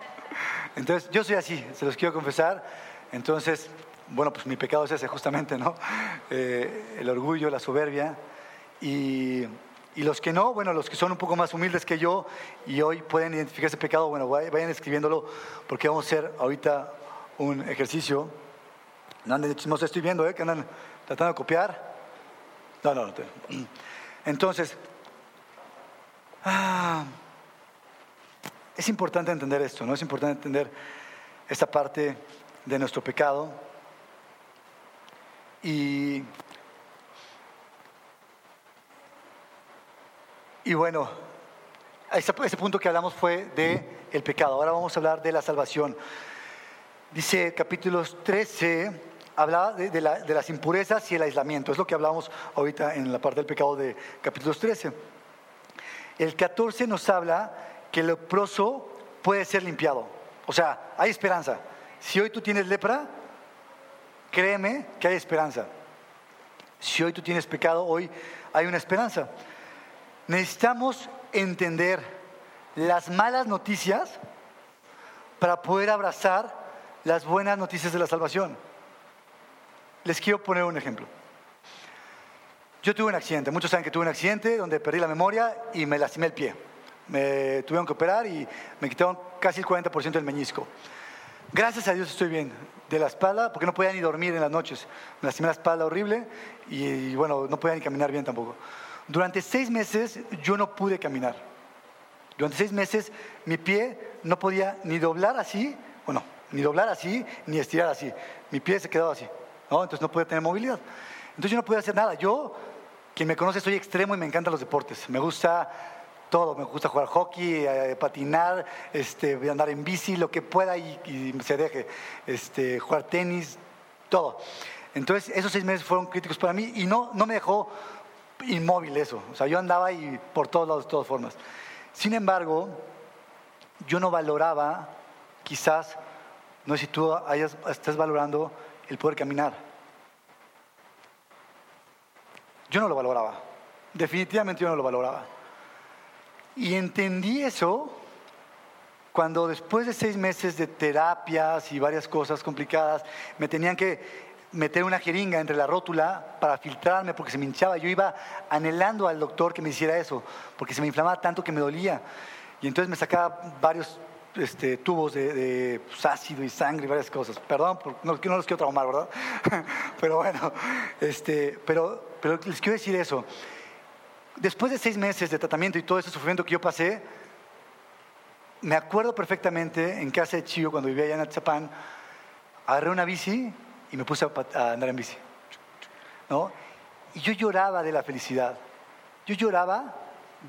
Entonces, yo soy así, se los quiero confesar. Entonces, bueno, pues mi pecado es ese justamente, ¿no? Eh, el orgullo, la soberbia. Y, los que no, bueno, los que son un poco más humildes que yo y hoy pueden identificar ese pecado, bueno, vayan escribiéndolo porque vamos a hacer ahorita un ejercicio. No anden estoy viendo, ¿eh? Que andan tratando de copiar. No, no, no. Entonces, ah, es importante entender esto, ¿no? Es importante entender esta parte de nuestro pecado. Y, y bueno, ese, punto que hablamos fue de el pecado. Ahora vamos a hablar de la salvación. dice capítulos 13, hablaba de, las impurezas y el aislamiento. Es lo que hablamos ahorita en la parte del pecado de capítulos 13. El 14 nos habla que el leproso puede ser limpiado. O sea, hay esperanza. Si hoy tú tienes lepra, créeme que hay esperanza. Si hoy tú tienes pecado, hoy hay una esperanza. Necesitamos entender las malas noticias para poder abrazar las buenas noticias de la salvación. Les quiero poner un ejemplo. Yo tuve un accidente, muchos saben que tuve un accidente donde perdí la memoria y me lastimé el pie. Me tuvieron que operar y me quitaron casi el 40% del meñisco. Gracias a Dios estoy bien de la espalda porque no podía ni dormir en las noches. Me lastimé la espalda horrible y, bueno, no podía ni caminar bien tampoco. Durante seis meses yo no pude caminar. Durante seis meses mi pie no podía ni doblar así, bueno, ni doblar así, ni estirar así. Mi pie se quedaba así, ¿no? Entonces no podía tener movilidad. Entonces yo no podía hacer nada. Yo, quien me conoce, soy extremo y me encantan los deportes. Me gusta todo, me gusta jugar hockey, eh, patinar, este, andar en bici, lo que pueda y, se deje, este, jugar tenis, todo. Entonces esos seis meses fueron críticos para mí y no, no me dejó inmóvil eso. O sea, yo andaba y por todos lados, de todas formas. Sin embargo, yo no valoraba, quizás, no sé si tú estés valorando el poder caminar. Yo no lo valoraba. Definitivamente yo no lo valoraba. Y entendí eso cuando después de seis meses de terapias y varias cosas complicadas, me tenían que meter una jeringa entre la rótula para filtrarme porque se me hinchaba. Yo iba anhelando al doctor que me hiciera eso, porque se me inflamaba tanto que me dolía. Y entonces me sacaba varios este, tubos de, pues, ácido y sangre y varias cosas. Perdón, no, no los quiero traumar, ¿verdad? pero bueno, este, pero, pero les quiero decir eso. Después de seis meses de tratamiento y todo ese sufrimiento que yo pasé, me acuerdo perfectamente en casa de Chío, cuando vivía allá en Atzapán, agarré una bici y me puse a, andar en bici. ¿no? Y yo lloraba de la felicidad. Yo lloraba,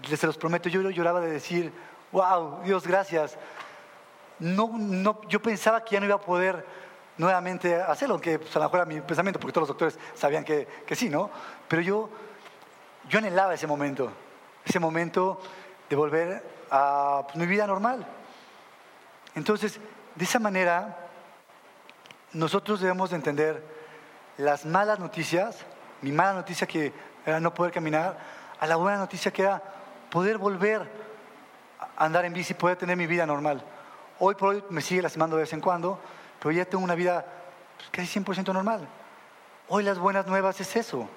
se los prometo, yo lloraba de decir, wow, Dios, gracias. No, no, yo pensaba que ya no iba a poder nuevamente hacerlo, aunque pues, a lo mejor era mi pensamiento, porque todos los doctores sabían que, que sí, ¿no? Pero yo, yo anhelaba ese momento, ese momento de volver a pues, mi vida normal. Entonces, de esa manera, nosotros debemos de entender las malas noticias, mi mala noticia que era no poder caminar, a la buena noticia que era poder volver a andar en bici, poder tener mi vida normal. Hoy por hoy me sigue lastimando de vez en cuando, pero ya tengo una vida pues, casi 100% normal. Hoy las buenas nuevas es eso,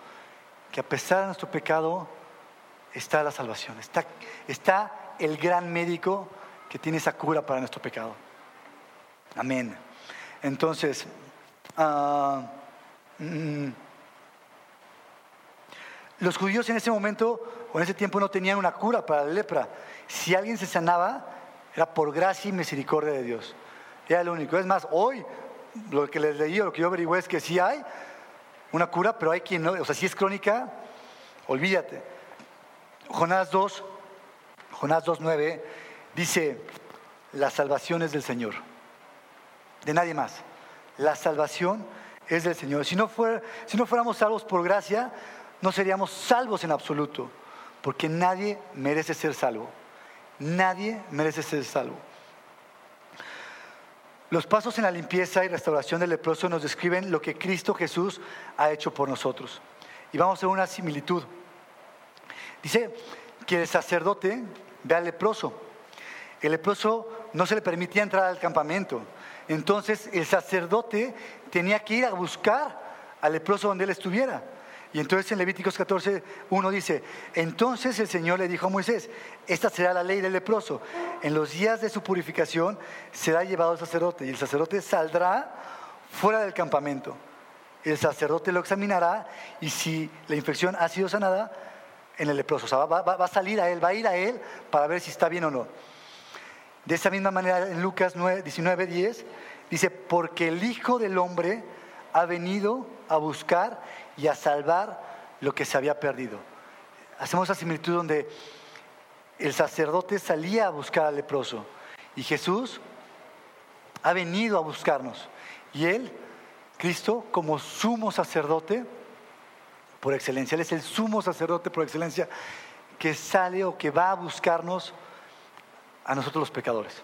que a pesar de nuestro pecado está la salvación, está, está el gran médico que tiene esa cura para nuestro pecado. Amén. Entonces, ah, mm, los judíos en ese momento o en ese tiempo no tenían una cura para la lepra. Si alguien se sanaba, era por gracia y misericordia de Dios. Era lo único. Es más, hoy lo que les leí o lo que yo averigué es que sí hay una cura, pero hay quien no. O sea, si es crónica, olvídate. Jonás 2, Jonás 2.9 dice, la salvación es del Señor de nadie más. La salvación es del Señor. Si no, si no fuéramos salvos por gracia, no seríamos salvos en absoluto, porque nadie merece ser salvo. Nadie merece ser salvo. Los pasos en la limpieza y restauración del leproso nos describen lo que Cristo Jesús ha hecho por nosotros. Y vamos a ver una similitud. Dice que el sacerdote ve al leproso. El leproso no se le permitía entrar al campamento. Entonces el sacerdote tenía que ir a buscar al leproso donde él estuviera. Y entonces en Levíticos 14, 1 dice, entonces el Señor le dijo a Moisés, esta será la ley del leproso. En los días de su purificación será llevado el sacerdote y el sacerdote saldrá fuera del campamento. El sacerdote lo examinará y si la infección ha sido sanada, en el leproso. O sea, va, va a salir a él, va a ir a él para ver si está bien o no. De esa misma manera, en Lucas 19, 10, dice, porque el Hijo del Hombre ha venido a buscar y a salvar lo que se había perdido. Hacemos esa similitud donde el sacerdote salía a buscar al leproso y Jesús ha venido a buscarnos. Y Él, Cristo, como sumo sacerdote, por excelencia, Él es el sumo sacerdote por excelencia, que sale o que va a buscarnos a nosotros los pecadores,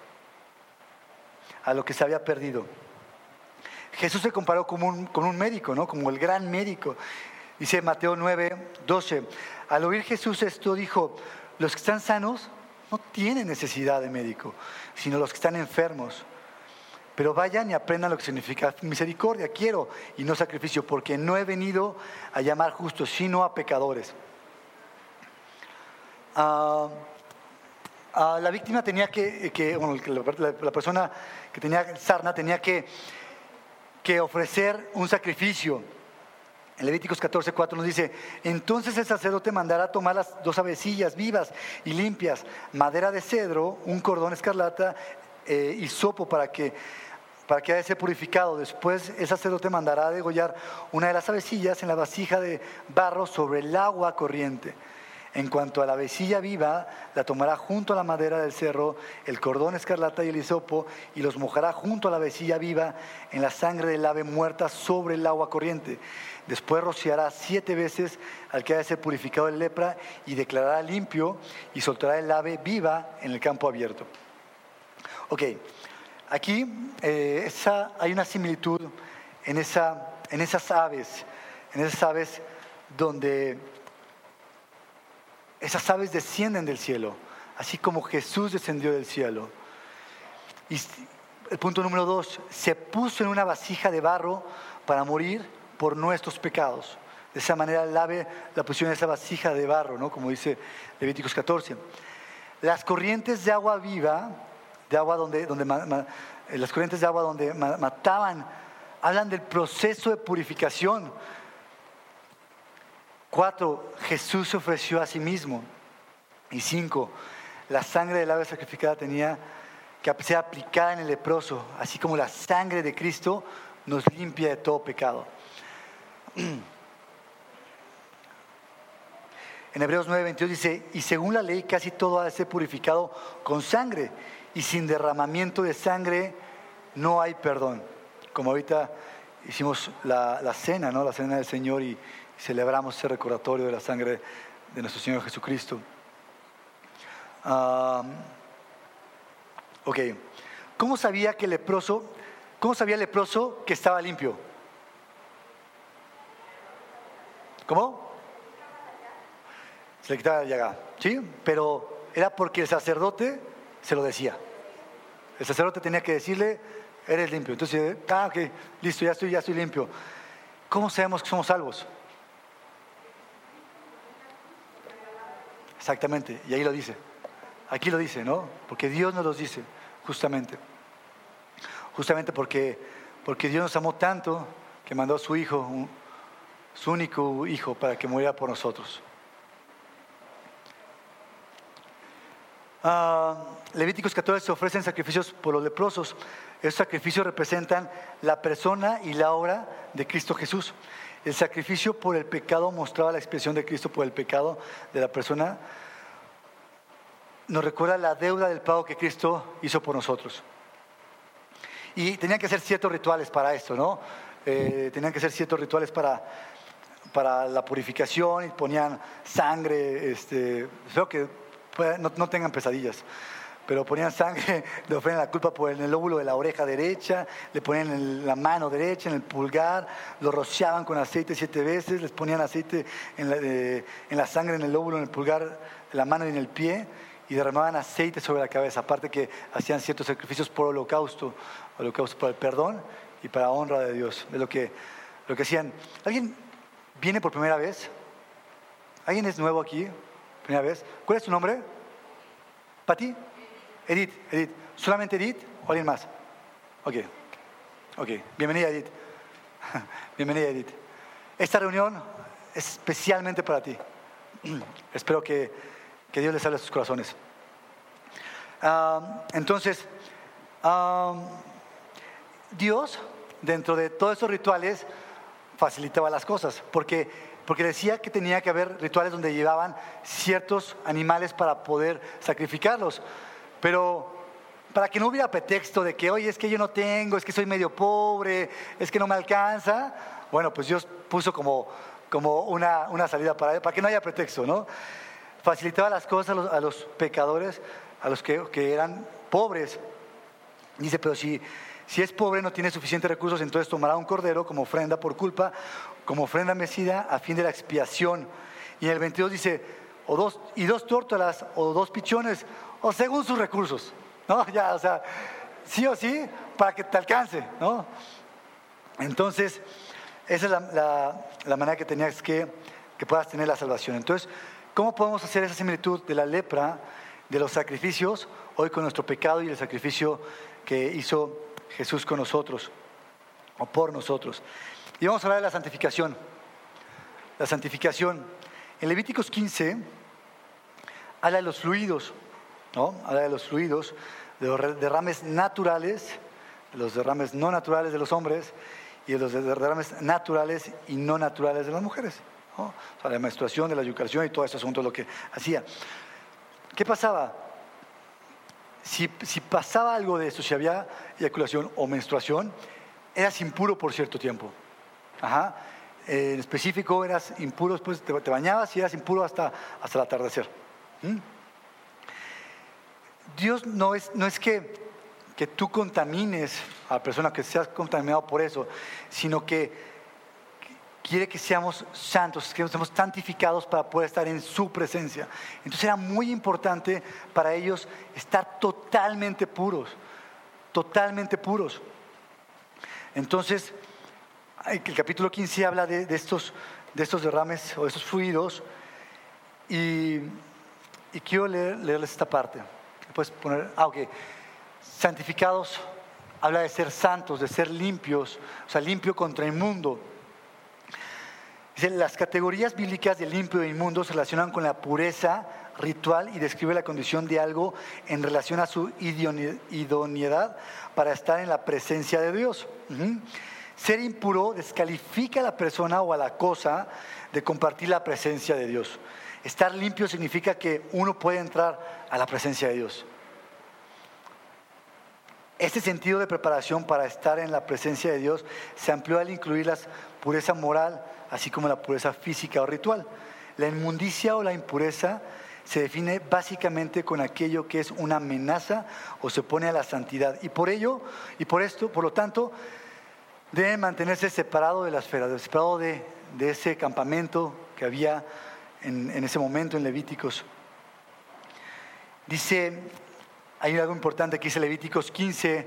a lo que se había perdido. Jesús se comparó con un, con un médico, ¿no? Como el gran médico. Dice Mateo 9, 12. Al oír Jesús esto, dijo, los que están sanos no tienen necesidad de médico, sino los que están enfermos. Pero vayan y aprendan lo que significa misericordia, quiero, y no sacrificio, porque no he venido a llamar justos, sino a pecadores. Ah, ah, la víctima tenía que, bueno, la, persona que tenía sarna tenía que, que ofrecer un sacrificio. En Levíticos 14:4 nos dice, entonces el sacerdote mandará tomar las dos avecillas vivas y limpias, madera de cedro, un cordón escarlata eh, y sopo para que para que haya ser purificado. Después el sacerdote mandará degollar una de las avecillas en la vasija de barro sobre el agua corriente. En cuanto a la avecilla viva, la tomará junto a la madera del cerro, el cordón escarlata y el hisopo, y los mojará junto a la avecilla viva en la sangre del ave muerta sobre el agua corriente. Después rociará siete veces al que haya de ser purificado de lepra y declarará limpio y soltará el ave viva en el campo abierto. Ok, Aquí eh, hay una similitud en, esa, en esas aves, en esas aves donde esas aves descienden del cielo, así como Jesús descendió del cielo. Y el punto número dos, se puso en una vasija de barro para morir por nuestros pecados. De esa manera el ave la pusieron en esa vasija de barro, ¿no? como dice Levíticos 14. Las corrientes de agua viva de agua donde, donde eh, las corrientes de agua donde mataban, hablan del proceso de purificación. Cuatro, Jesús ofreció a sí mismo. Y cinco, la sangre del ave sacrificada tenía que ser aplicada en el leproso, así como la sangre de Cristo nos limpia de todo pecado. En Hebreos 9:22 dice, y según la ley casi todo ha de ser purificado con sangre, y sin derramamiento de sangre no hay perdón. Como ahorita hicimos la, cena, ¿no? la cena del Señor y, celebramos ese recordatorio de la sangre de nuestro Señor Jesucristo. ok, ¿cómo sabía que el leproso, cómo sabía el leproso que estaba limpio? ¿Cómo? Se le quitaba la llaga, ¿sí? Pero era porque el sacerdote se lo decía. El sacerdote tenía que decirle, eres limpio. Entonces, ah, ok, listo, ya estoy, ya estoy limpio. ¿Cómo sabemos que somos salvos? Exactamente, y ahí lo dice. Aquí lo dice, ¿no? Porque Dios nos lo dice, justamente. Justamente porque, porque Dios nos amó tanto que mandó a su Hijo, su único Hijo, para que muriera por nosotros. Uh, Levíticos 14 se ofrecen sacrificios por los leprosos. Esos sacrificios representan la persona y la obra de Cristo Jesús. El sacrificio por el pecado mostraba la expresión de Cristo por el pecado de la persona. Nos recuerda la deuda del pago que Cristo hizo por nosotros. Y tenían que ser ciertos rituales para esto, ¿no? Eh, tenían que ser ciertos rituales para, para la purificación y ponían sangre. Este, creo que no, tengan pesadillas pero ponían sangre, le ofrecían la culpa por el lóbulo de la oreja derecha, le ponían en la mano derecha, en el pulgar, lo rociaban con aceite siete veces, les ponían aceite en la, en la sangre, en el lóbulo, en el pulgar, en la mano y en el pie, y derramaban aceite sobre la cabeza, aparte que hacían ciertos sacrificios por holocausto, holocausto para el perdón y para honra de Dios. Es lo que, lo que hacían. ¿Alguien viene por primera vez? ¿Alguien es nuevo aquí? Primera vez. ¿Cuál es tu nombre? ¿Pati? Edith, Edith. ¿Solamente Edith o alguien más? Ok. Ok. Bienvenida, Edith. Bienvenida, Edith. Esta reunión es especialmente para ti. Espero que, Dios les hable a sus corazones. entonces, Dios, dentro de todos esos rituales, facilitaba las cosas, porque porque decía que tenía que haber rituales donde llevaban ciertos animales para poder sacrificarlos. Pero para que no hubiera pretexto de que, oye, es que yo no tengo, es que soy medio pobre, es que no me alcanza. Bueno, pues Dios puso como, como una, una salida para, para que no haya pretexto, ¿no? Facilitaba las cosas a los, pecadores, a los que, que eran pobres. Dice, pero si, si es pobre, no tiene suficientes recursos, entonces tomará un cordero como ofrenda por culpa, como ofrenda mecida a fin de la expiación. Y en el 22 dice, o dos, y dos tórtolas o dos pichones, o según sus recursos. ¿No? Ya, o sea, sí o sí, para que te alcance, ¿no? Entonces, esa es la, la, manera que tenías que, que puedas tener la salvación. Entonces, ¿cómo podemos hacer esa similitud de la lepra, de los sacrificios, hoy con nuestro pecado y el sacrificio que hizo Jesús con nosotros o por nosotros. Y vamos a hablar de la santificación. La santificación. En Levíticos 15 habla de los fluidos, ¿no? Habla de los fluidos, de los derrames naturales, de los derrames no naturales de los hombres y de los derrames naturales y no naturales de las mujeres. ¿no? O sea, la menstruación, de la educación y todo ese asunto, lo que hacía. ¿Qué pasaba? si, pasaba algo de eso, si había eyaculación o menstruación, eras impuro por cierto tiempo. Ajá. en específico, eras impuro después, te, bañabas y eras impuro hasta, hasta el atardecer. ¿Mm? Dios no es, no es que, que tú contamines a la persona, que seas contaminado por eso, sino que quiere que seamos santos, que seamos santificados para poder estar en su presencia. Entonces era muy importante para ellos estar totalmente puros, totalmente puros. Entonces, el capítulo 15 habla de, estos, de estos derrames o de estos fluidos y, quiero leerles esta parte. Puedes poner, ah, ok, santificados habla de ser santos, de ser limpios, o sea, limpio contra inmundo las categorías bíblicas de limpio e inmundo se relacionan con la pureza ritual y describe la condición de algo en relación a su idoneidad para estar en la presencia de Dios. Ser impuro descalifica a la persona o a la cosa de compartir la presencia de Dios. Estar limpio significa que uno puede entrar a la presencia de Dios. Este sentido de preparación para estar en la presencia de Dios se amplió al incluir la pureza moral, así como la pureza física o ritual. La inmundicia o la impureza se define básicamente con aquello que es una amenaza o se pone a la santidad. Y por ello, y por esto, por lo tanto, deben mantenerse separado de la esfera, separado de, de ese campamento que había en, en ese momento en Levíticos. Dice, hay algo importante que dice Levíticos 15,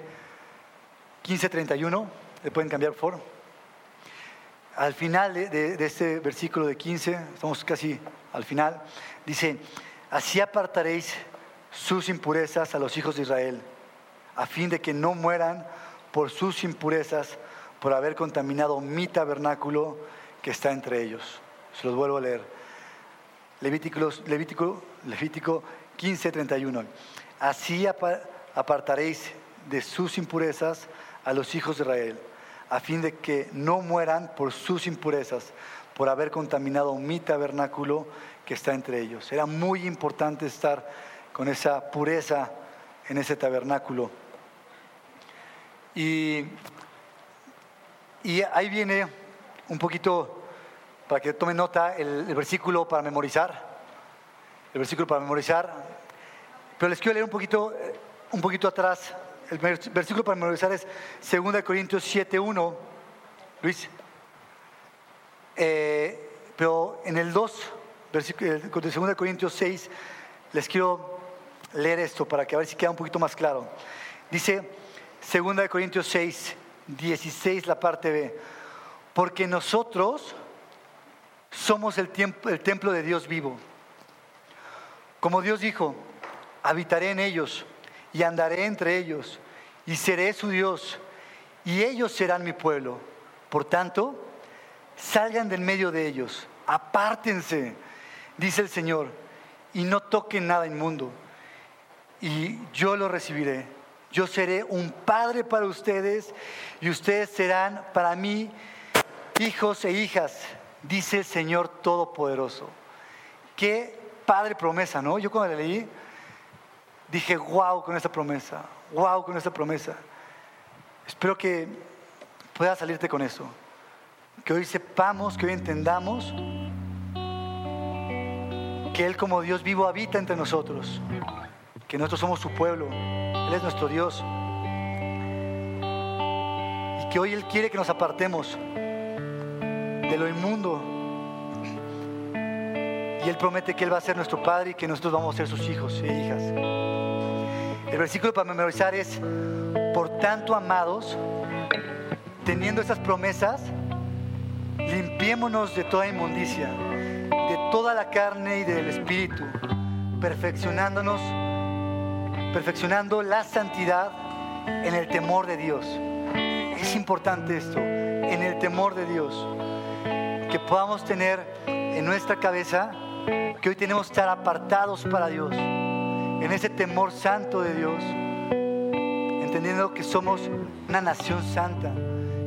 15, 31, le pueden cambiar por favor al final de, este versículo de 15, estamos casi al final, dice, así apartaréis sus impurezas a los hijos de Israel, a fin de que no mueran por sus impurezas, por haber contaminado mi tabernáculo que está entre ellos. Se los vuelvo a leer. Levítico, Levítico, Levítico 15, 31. Así apartaréis de sus impurezas a los hijos de Israel a fin de que no mueran por sus impurezas, por haber contaminado mi tabernáculo que está entre ellos. Era muy importante estar con esa pureza en ese tabernáculo. Y, y ahí viene un poquito, para que tome nota, el, el versículo para memorizar. El versículo para memorizar. Pero les quiero leer un poquito, un poquito atrás el versículo para memorizar es 2 Corintios 7.1, Luis. Eh, pero en el 2, versículo de 2 Corintios 6, les quiero leer esto para que a ver si queda un poquito más claro. Dice 2 Corintios 6, 16, la parte B. Porque nosotros somos el, el templo de Dios vivo. Como Dios dijo, habitaré en ellos y andaré entre ellos y seré su Dios y ellos serán mi pueblo. Por tanto, salgan del medio de ellos, apártense, dice el Señor, y no toquen nada inmundo. Y yo lo recibiré. Yo seré un padre para ustedes y ustedes serán para mí hijos e hijas, dice el Señor Todopoderoso. Qué padre promesa, ¿no? Yo cuando la leí, dije, wow con esta promesa, wow con esta promesa. Espero que pueda salirte con eso. Que hoy sepamos, que hoy entendamos que Él como Dios vivo habita entre nosotros, que nosotros somos su pueblo, Él es nuestro Dios. Y que hoy Él quiere que nos apartemos de lo inmundo. Y Él promete que Él va a ser nuestro Padre y que nosotros vamos a ser sus hijos e hijas. El versículo para memorizar es, por tanto amados, teniendo estas promesas, limpiémonos de toda inmundicia de toda la carne y del espíritu, perfeccionándonos, perfeccionando la santidad en el temor de Dios. Es importante esto, en el temor de Dios, que podamos tener en nuestra cabeza que hoy tenemos que estar apartados para Dios, en ese temor santo de Dios, entendiendo que somos una nación santa,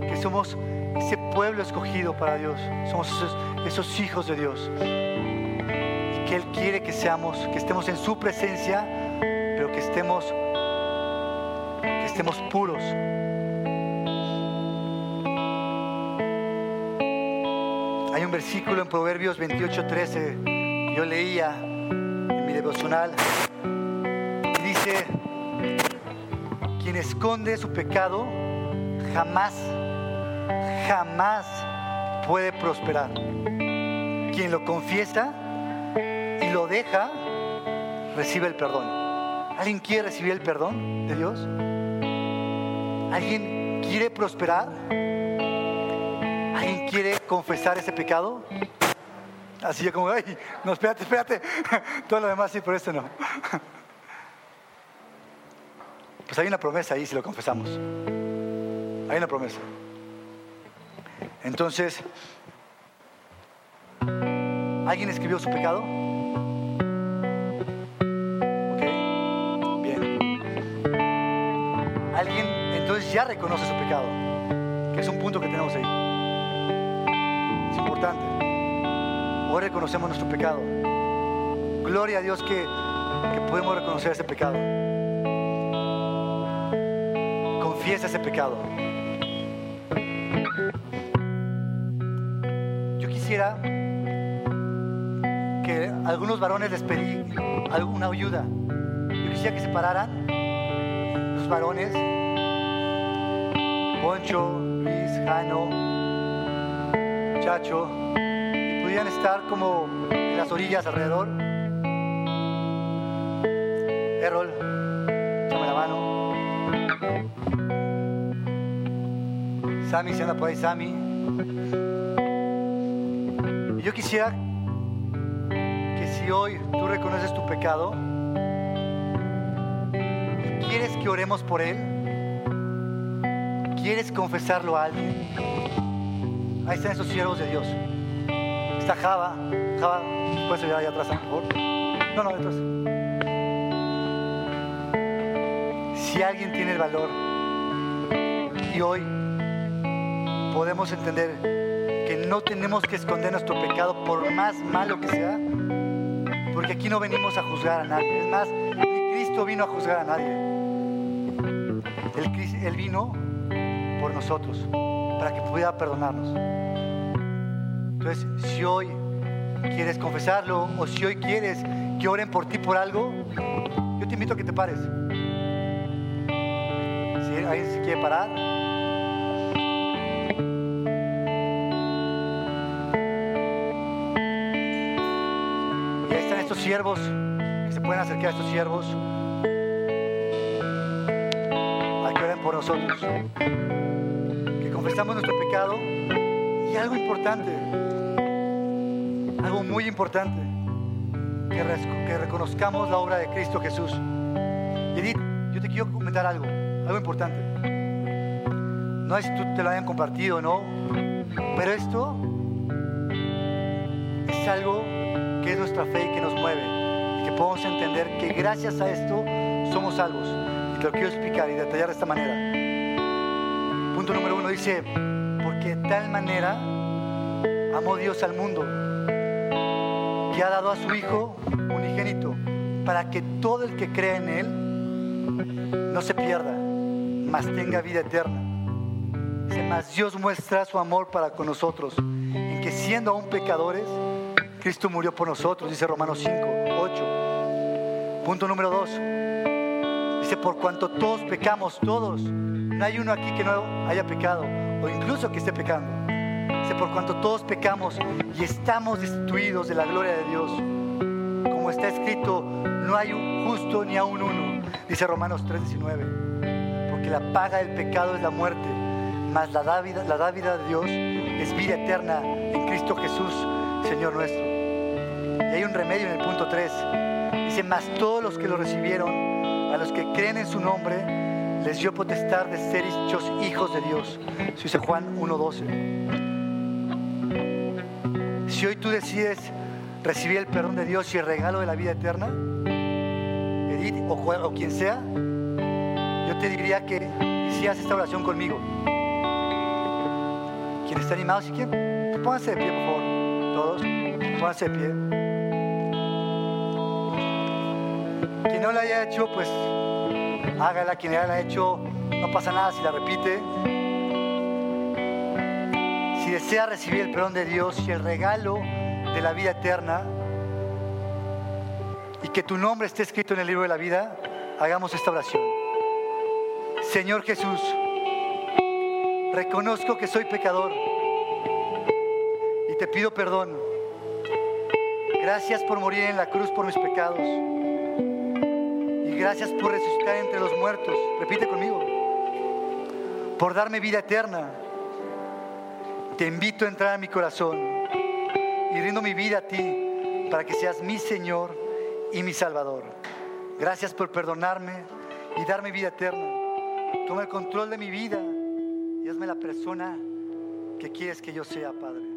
que somos ese pueblo escogido para Dios, somos esos esos hijos de Dios. Y que Él quiere que seamos, que estemos en su presencia, pero que estemos, que estemos puros. Un versículo en Proverbios 28:13 yo leía en mi devocional y dice, quien esconde su pecado jamás, jamás puede prosperar quien lo confiesa y lo deja, recibe el perdón. ¿Alguien quiere recibir el perdón de Dios? ¿Alguien quiere prosperar? ¿Alguien quiere confesar ese pecado? Así yo como, ay, no, espérate, espérate. Todo lo demás sí, pero esto no. Pues hay una promesa ahí si lo confesamos. Hay una promesa. Entonces, ¿Alguien escribió su pecado? Ok, bien. ¿Alguien entonces ya reconoce su pecado? Que es un punto que tenemos ahí. Hoy reconocemos nuestro pecado. Gloria a Dios que, que podemos reconocer ese pecado. Confiesa ese pecado. Yo quisiera algunos varones les pedí alguna ayuda. Yo quisiera que se pararan los varones, Poncho, Luis, Jano, Y pudieran estar como en las orillas alrededor. Errol, tome la mano. Sammy, se anda por ahí, Sammy. Y yo quisiera hoy tú reconoces tu pecado y quieres que oremos por él, quieres confesarlo a alguien, ahí están esos siervos de Dios. Está Java, Java, puedes ir allá atrás, por favor. No, no, detrás. Si alguien tiene el valor y hoy podemos entender que no tenemos que esconder nuestro pecado por más malo que sea, porque aquí no venimos a juzgar a nadie. Es más, ni Cristo vino a juzgar a nadie. Él vino por nosotros, para que pudiera perdonarnos. Entonces, si hoy quieres confesarlo o si hoy quieres que oren por ti por algo, yo te invito a que te pares. Si alguien se quiere parar, siervos, que se pueden acercar a estos siervos, hay que orar por nosotros, confesamos nuestro pecado y algo importante, algo muy importante, que, reconozcamos la obra de Cristo Jesús. Y Edith, yo te quiero comentar algo, algo importante. No es que tú te lo hayan compartido, ¿no? Pero esto es algo que es nuestra fe y que nos mueve. Y que podamos entender que gracias a esto somos salvos. Y te lo quiero explicar y detallar de esta manera. Punto número uno dice, porque de tal manera amó Dios al mundo, que ha dado a su Hijo unigénito, para que todo el que cree en Él no se pierda, mas tenga vida eterna. Dice, mas Dios muestra su amor para con nosotros, en que siendo aún pecadores, Cristo murió por nosotros, dice Romanos 5, 8. Punto número 2. Dice, por cuanto todos pecamos, todos, no hay uno aquí que no haya pecado, o incluso que esté pecando. Dice, por cuanto todos pecamos y estamos destituidos de la gloria de Dios. Como está escrito, no hay un justo ni aún uno, dice Romanos 3:19. Porque la paga del pecado es la muerte, mas la dávida, la dávida de Dios es vida eterna en Cristo Jesús, Señor nuestro. Y hay un remedio en el punto 3. Dice, mas todos los que lo recibieron, a los que creen en su nombre, les dio potestad de ser hechos hijos de Dios. Eso dice Juan 1.12. Si hoy tú decides recibir el perdón de Dios y el regalo de la vida eterna, Edith o, quien sea, yo te diría que hicieras esta oración conmigo. Quien está animado, si quieren, pónganse de pie, por favor. Todos, pónganse de pie. Quien no la haya hecho, pues hágala. Quien la haya hecho, no pasa nada si la repite si desea recibir el perdón de Dios y el regalo de la vida eterna, y que tu nombre esté escrito en el libro de la vida, hagamos esta oración. Señor Jesús, reconozco que soy pecador y te pido perdón. Gracias por morir en la cruz por mis pecados. Gracias por resucitar entre los muertos. Repite conmigo. Por darme vida eterna te invito a entrar a mi corazón y rindo mi vida a ti para que seas mi Señor y mi Salvador. Gracias por perdonarme y darme vida eterna. Toma el control de mi vida y hazme la persona que quieres que yo sea, Padre.